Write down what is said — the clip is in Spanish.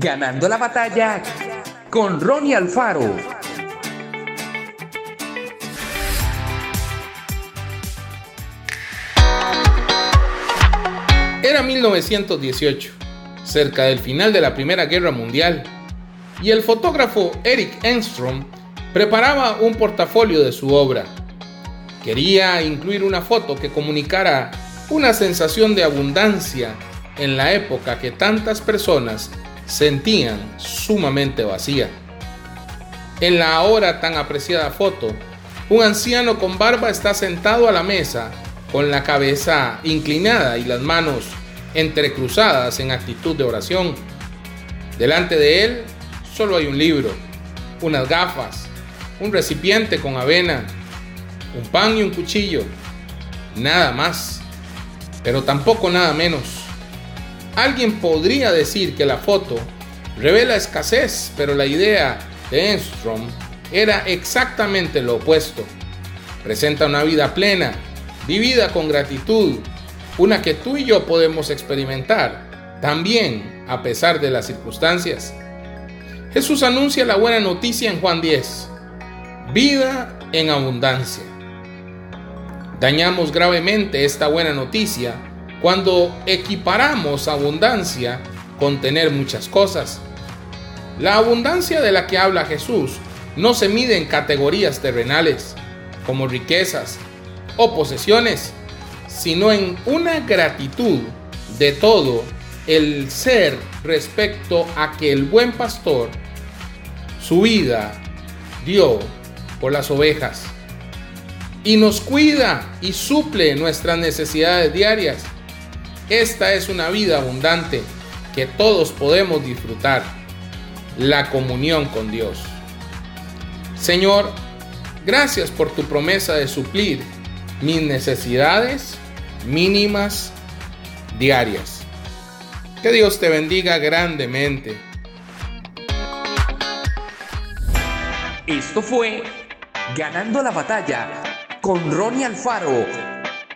Ganando la batalla con Ronnie Alfaro. Era 1918, cerca del final de la Primera Guerra Mundial, y el fotógrafo Eric Enstrom preparaba un portafolio de su obra. Quería incluir una foto que comunicara una sensación de abundancia en la época que tantas personas sentían sumamente vacía. En la ahora tan apreciada foto, un anciano con barba está sentado a la mesa con la cabeza inclinada y las manos entrecruzadas en actitud de oración. Delante de él solo hay un libro, unas gafas, un recipiente con avena, un pan y un cuchillo. Nada más, pero tampoco nada menos. Alguien podría decir que la foto revela escasez, pero la idea de Enstrom era exactamente lo opuesto. Presenta una vida plena, vivida con gratitud, una que tú y yo podemos experimentar, también a pesar de las circunstancias. Jesús anuncia la buena noticia en Juan 10, vida en abundancia. Dañamos gravemente esta buena noticia cuando equiparamos abundancia con tener muchas cosas. La abundancia de la que habla Jesús no se mide en categorías terrenales, como riquezas o posesiones, sino en una gratitud de todo el ser respecto a que el buen pastor su vida dio por las ovejas y nos cuida y suple nuestras necesidades diarias. Esta es una vida abundante que todos podemos disfrutar, la comunión con Dios. Señor, gracias por tu promesa de suplir mis necesidades mínimas diarias. Que Dios te bendiga grandemente. Esto fue Ganando la batalla con Ronnie Alfaro.